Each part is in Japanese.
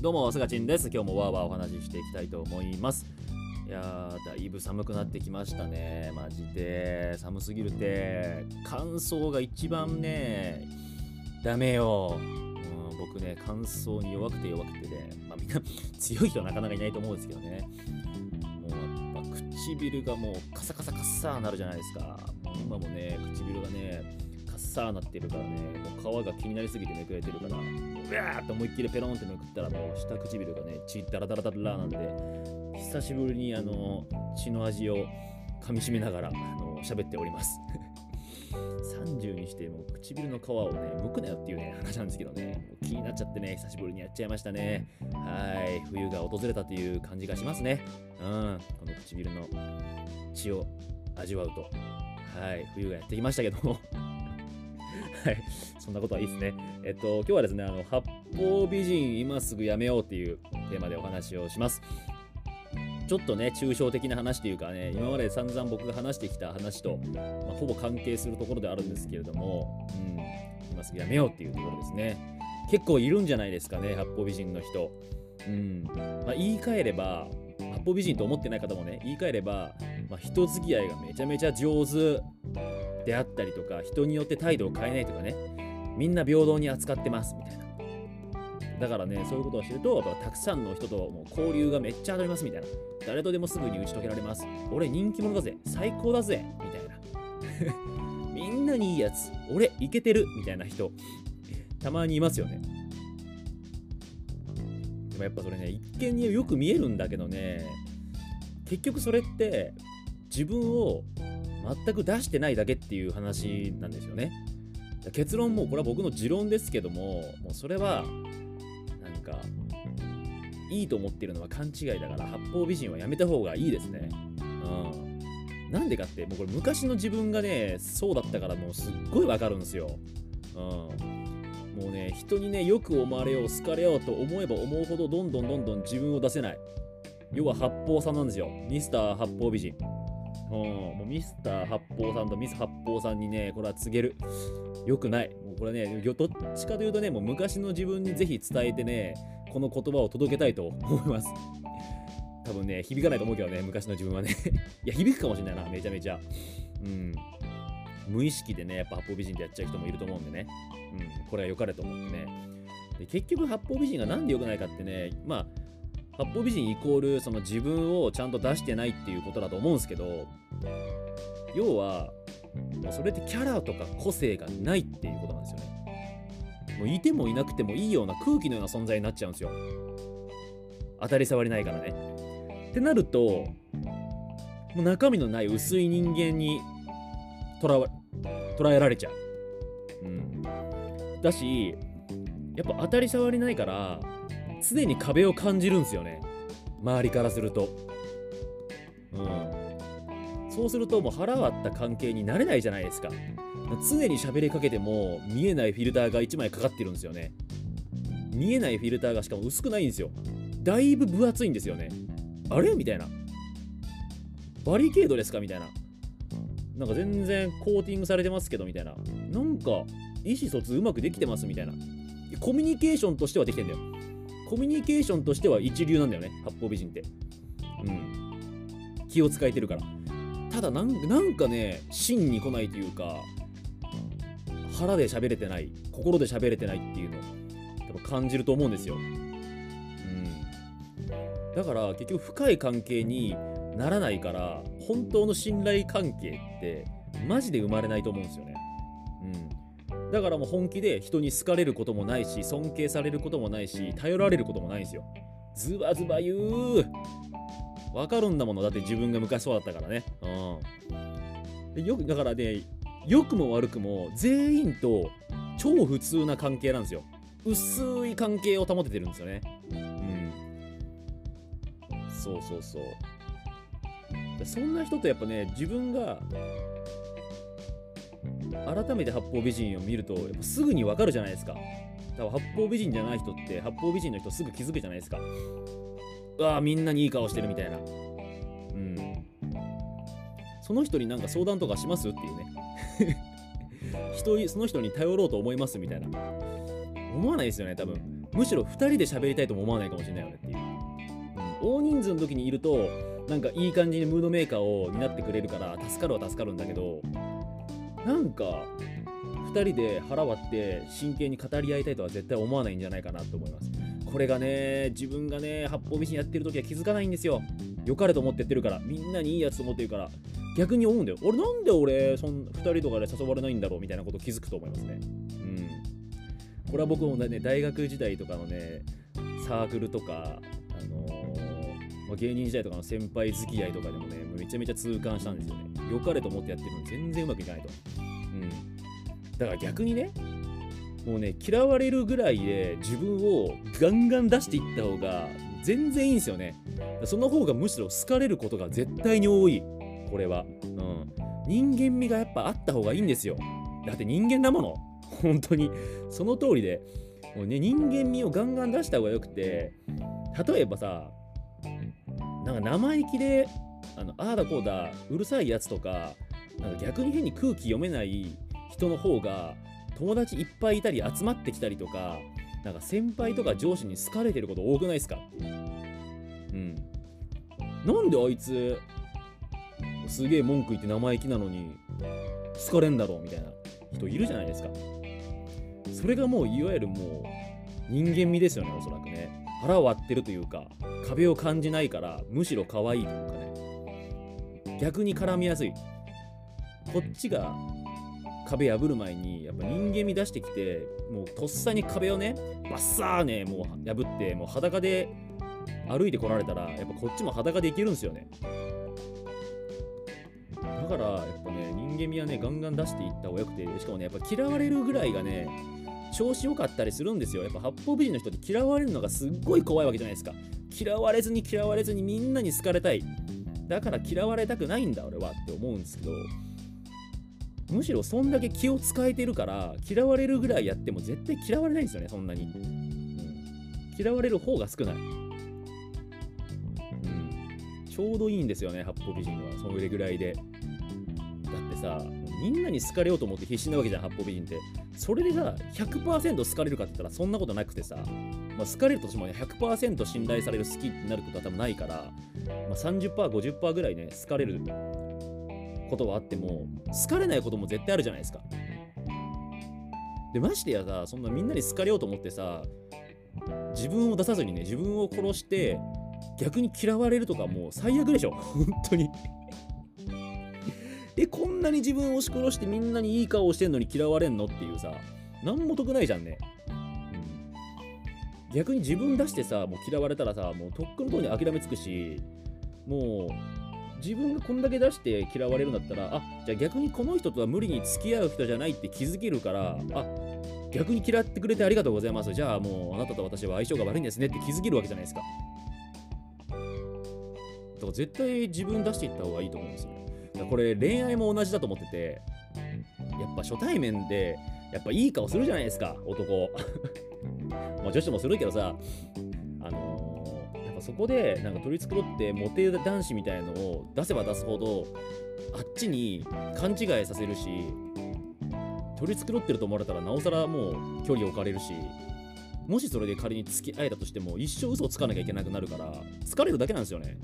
どうも、すがちんです。今日もわーわーお話ししていきたいと思います。いやー、だいぶ寒くなってきましたね。マジで。寒すぎるって、乾燥が一番ね、ダメよ。うん、僕ね、乾燥に弱くて弱くてね、まあみんな 強い人はなかなかいないと思うんですけどね。もうやっぱ唇がもうカサカサカサーなるじゃないですか。今もね、唇がね、ッサーなってるからね、もう皮が気になりすぎてめくれてるから、うわーって思いっきりペロンってめくったらもう下唇がね、血ダラダラダラなんで、久しぶりにあの血の味を噛みしめながらあの喋っております。30にしてもう唇の皮をね、剥くなよっていうね、話なんですけどね、気になっちゃってね、久しぶりにやっちゃいましたね。はい、冬が訪れたという感じがしますね。うん、この唇の血を味わうと。はい、冬がやってきましたけども。はい、そんなことはいいですね。えっと、今日はですね、あの、八方美人今すぐやめようっていうテーマでお話をします。ちょっとね、抽象的な話というかね、今まで散々僕が話してきた話と、まあ、ほぼ関係するところであるんですけれども、うん、今すぐやめようっていうところですね。結構いるんじゃないですかね、八方美人の人。うん。まあ、言い換えれば、八方美人と思ってない方もね、言い換えれば、まあ、人付き合いがめちゃめちゃ上手であったりとか、人によって態度を変えないとかね、みんな平等に扱ってますみたいな。だからね、そういうことをしてると、やっぱたくさんの人ともう交流がめっちゃ当たりますみたいな。誰とでもすぐに打ち解けられます。俺人気者だぜ。最高だぜ。みたいな。みんなにいいやつ。俺イケてる。みたいな人。たまにいますよね。やっぱそれね、一見によく見えるんだけどね、結局それって自分を全く出してないだけっていう話なんですよね。結論もこれは僕の持論ですけども、もうそれはなんかいいと思ってるのは勘違いだから八方美人はやめた方がいいですね。うん。なんでかってもうこれ昔の自分がねそうだったからもうすっごいわかるんですよ。うん。もうね人にねよく思われよう好かれようと思えば思うほどどんどんどんどん自分を出せない。要は八方さんなんですよ。ミスター八方美人。うん、もうミスター八方さんとミス八方さんにね、これは告げる。よくない。もうこれね、どっちかというとね、もう昔の自分にぜひ伝えてね、この言葉を届けたいと思います。多分ね、響かないと思うけどね、昔の自分はね。いや、響くかもしれないな、めちゃめちゃ。うん。無意識でね、やっぱ八方美人でやっちゃう人もいると思うんでね。うん、これは良かれと思ってね。で結局、八方美人がなんで良くないかってね、まあ、八方美人イコールその自分をちゃんと出してないっていうことだと思うんですけど要はもうそれってキャラとか個性がないっていうことなんですよねもういてもいなくてもいいような空気のような存在になっちゃうんですよ当たり障りないからねってなるともう中身のない薄い人間にとらわ捉えられちゃう。うん。だしやっぱ当たり障りないから常に壁を感じるんですよね。周りからすると。うん。そうするともう腹割った関係になれないじゃないですか。常に喋りかけても見えないフィルターが1枚かかってるんですよね。見えないフィルターがしかも薄くないんですよ。だいぶ分厚いんですよね。あれ？みたいな。バリケードですか？みたいななんか全然コーティングされてますけどみたいな。なんか意思疎通うまくできてますみたいな。コミュニケーションとしてはできてんだよ。コミュニケーションとしては一流なんだよね。八方美人って。うん。気を使えてるから。ただなんかね芯に来ないというか腹で喋れてない心で喋れてないっていうの多分感じると思うんですよ。うん。だから結局深い関係にならないから本当の信頼関係ってマジで生まれないと思うんですよね。うん。だからもう本気で人に好かれることもないし尊敬されることもないし頼られることもないんですよ。ズバズバ言う。わかるんだもの。だって自分が昔そうだったからね。うん。でよくだからね良くも悪くも全員と超普通な関係なんですよ。薄い関係を保ててるんですよね。うん。そうそうそう。そんな人とやっぱね自分が改めて八方美人を見るとやっぱすぐにわかるじゃないですか。だから八方美人じゃない人って八方美人の人すぐ気づくじゃないですか。うわーみんなにいい顔してるみたいな。うん。その人になんか相談とかしますっていうね。人その人に頼ろうと思いますみたいな。思わないですよね多分。むしろ2人で喋りたいとも思わないかもしれないよねっていう、うん、大人数の時にいるとなんかいい感じにムードメーカーを担ってくれるから助かるは助かるんだけどなんか2人で腹割って真剣に語り合いたいとは絶対思わないんじゃないかなと思います。これがね自分がね八方美人やってる時は気づかないんですよ。良かれと思ってやってるからみんなにいいやつと思ってるから逆に思うんだよ。俺なんで俺そん2人とかで誘われないんだろうみたいなこと気づくと思いますね。うん。これは僕もね大学時代とかのねサークルとかあ、芸人時代とかの先輩付き合いとかでもねめちゃめちゃ痛感したんですよね。良かれと思ってやってるのに全然うまくいかないと。うん。だから逆にねもうね嫌われるぐらいで自分をガンガン出していった方が全然いいんですよね。その方がむしろ好かれることが絶対に多い。これは。うん。人間味がやっぱあった方がいいんですよ。だって人間だもの。本当に。その通りで。もうね人間味をガンガン出した方がよくて例えばさなんか生意気であのああだこうだうるさいやつとかなんか逆に変に空気読めない人の方が友達いっぱいいたり集まってきたりとかなんか先輩とか上司に好かれてること多くないですか？うん。なんであいつすげえ文句言って生意気なのに好かれんだろう？みたいな人いるじゃないですか。それがもういわゆるもう人間味ですよねおそらくね腹を割ってるというか壁を感じないからむしろ可愛いというかね。逆に絡みやすい。こっちが壁破る前にやっぱ人間味出してきてもうとっさに壁をねバッサーねもう破ってもう裸で歩いてこられたらやっぱこっちも裸でいけるんですよね。だからやっぱね人間味はねガンガン出していった方がよくてしかもねやっぱ嫌われるぐらいがね調子良かったりするんですよ。やっぱ八方美人の人って嫌われるのがすっごい怖いわけじゃないですか。嫌われずに嫌われずにみんなに好かれたい。だから嫌われたくないんだ俺はって思うんですけどむしろそんだけ気を使えてるから嫌われるぐらいやっても絶対嫌われないんですよねそんなに、嫌われる方が少ない、うん、ちょうどいいんですよね八方美人は。それぐらいで。だってさみんなに好かれようと思って必死なわけじゃん八方美人って。それでさ100%好かれるかって言ったらそんなことなくてさ、まあ、好かれるとしても100%信頼される好きになることは多分ないから、まあ、30%50% ぐらいね好かれることはあっても好かれないことも絶対あるじゃないですか。でましてやさそんなみんなに好かれようと思ってさ自分を出さずにね自分を殺して逆に嫌われるとかもう最悪でしょ。本当に。えこんなに自分を押し殺してみんなにいい顔してんのに嫌われんのっていうさ何も得ないじゃんね、うん、逆に自分出してさもう嫌われたらさもうとっくのとに諦めつくしもう自分がこんだけ出して嫌われるんだったらあじゃあ逆にこの人とは無理に付き合う人じゃないって気づけるからあ逆に嫌ってくれてありがとうございます。じゃあもうあなたと私は相性が悪いんですねって気づけるわけじゃないですか。だから絶対自分出していった方がいいと思うんですよこれ恋愛も同じだと思っててやっぱ初対面でやっぱいい顔するじゃないですか男 まあ女子もするけどさあのやっぱそこでなんか取り繕ってモテ男子みたいのを出せば出すほどあっちに勘違いさせるし取り繕ってると思われたらなおさらもう距離置かれるしもしそれで仮に付き合えたとしても一生嘘をつかなきゃいけなくなるから疲れるだけなんですよね。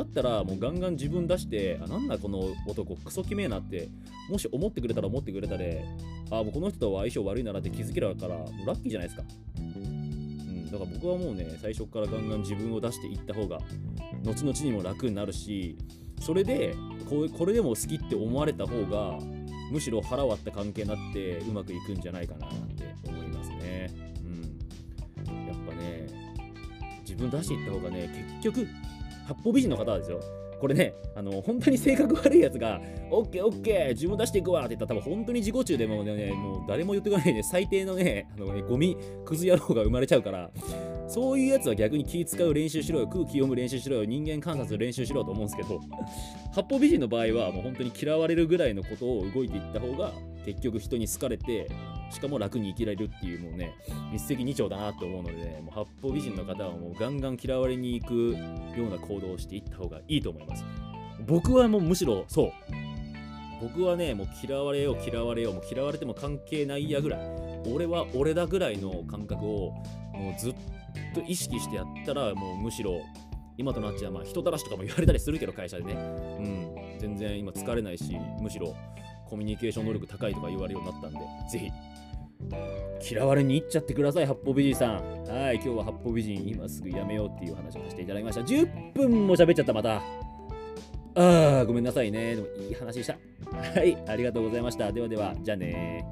だったらもうガンガン自分出してあなんだこの男クソきめえなってもし思ってくれたら思ってくれたであもうこの人とは相性悪いならって気づけるからもうラッキーじゃないですか。うんだから僕はもうね最初からガンガン自分を出していった方が後々にも楽になるしそれでここれでも好きって思われた方がむしろ腹割った関係になってうまくいくんじゃないかなって思いますね。うん、やっぱね自分出していった方がね結局八方美人の方ですよ。これね、あの、本当に性格悪いやつが、オッケーオッケー、自分出していくわって言ったら、多分本当に自己中でもね、もう誰も言ってこないね、最低のね、あのね、ゴミ、クズ野郎が生まれちゃうから、そういうやつは逆に気使う練習しろよ、空気読む練習しろよ、人間観察練習しろと思うんですけど、八方美人の場合は、もう本当に嫌われるぐらいのことを動いていった方が、結局人に好かれて、しかも楽に生きられるっていうもうね一石二鳥だなと思うので、ね、もう八方美人の方はもうガンガン嫌われに行くような行動をしていった方がいいと思います。僕はもうむしろそう。僕はねもう嫌われよう嫌われようもう嫌われても関係ないやぐらい。俺は俺だぐらいの感覚をもうずっと意識してやったらもうむしろ今となっちゃまあ人たらしとかも言われたりするけど会社でね。うん。全然今疲れないしむしろ。コミュニケーション能力高いとか言われるようになったんでぜひ嫌われに行っちゃってください、八方美人さん。はい、今日は八方美人、今すぐやめようっていう話をさせていただきました。10分も喋っちゃった、また。あー、ごめんなさいね。でもいい話でした。はい、ありがとうございました。ではでは、じゃあね。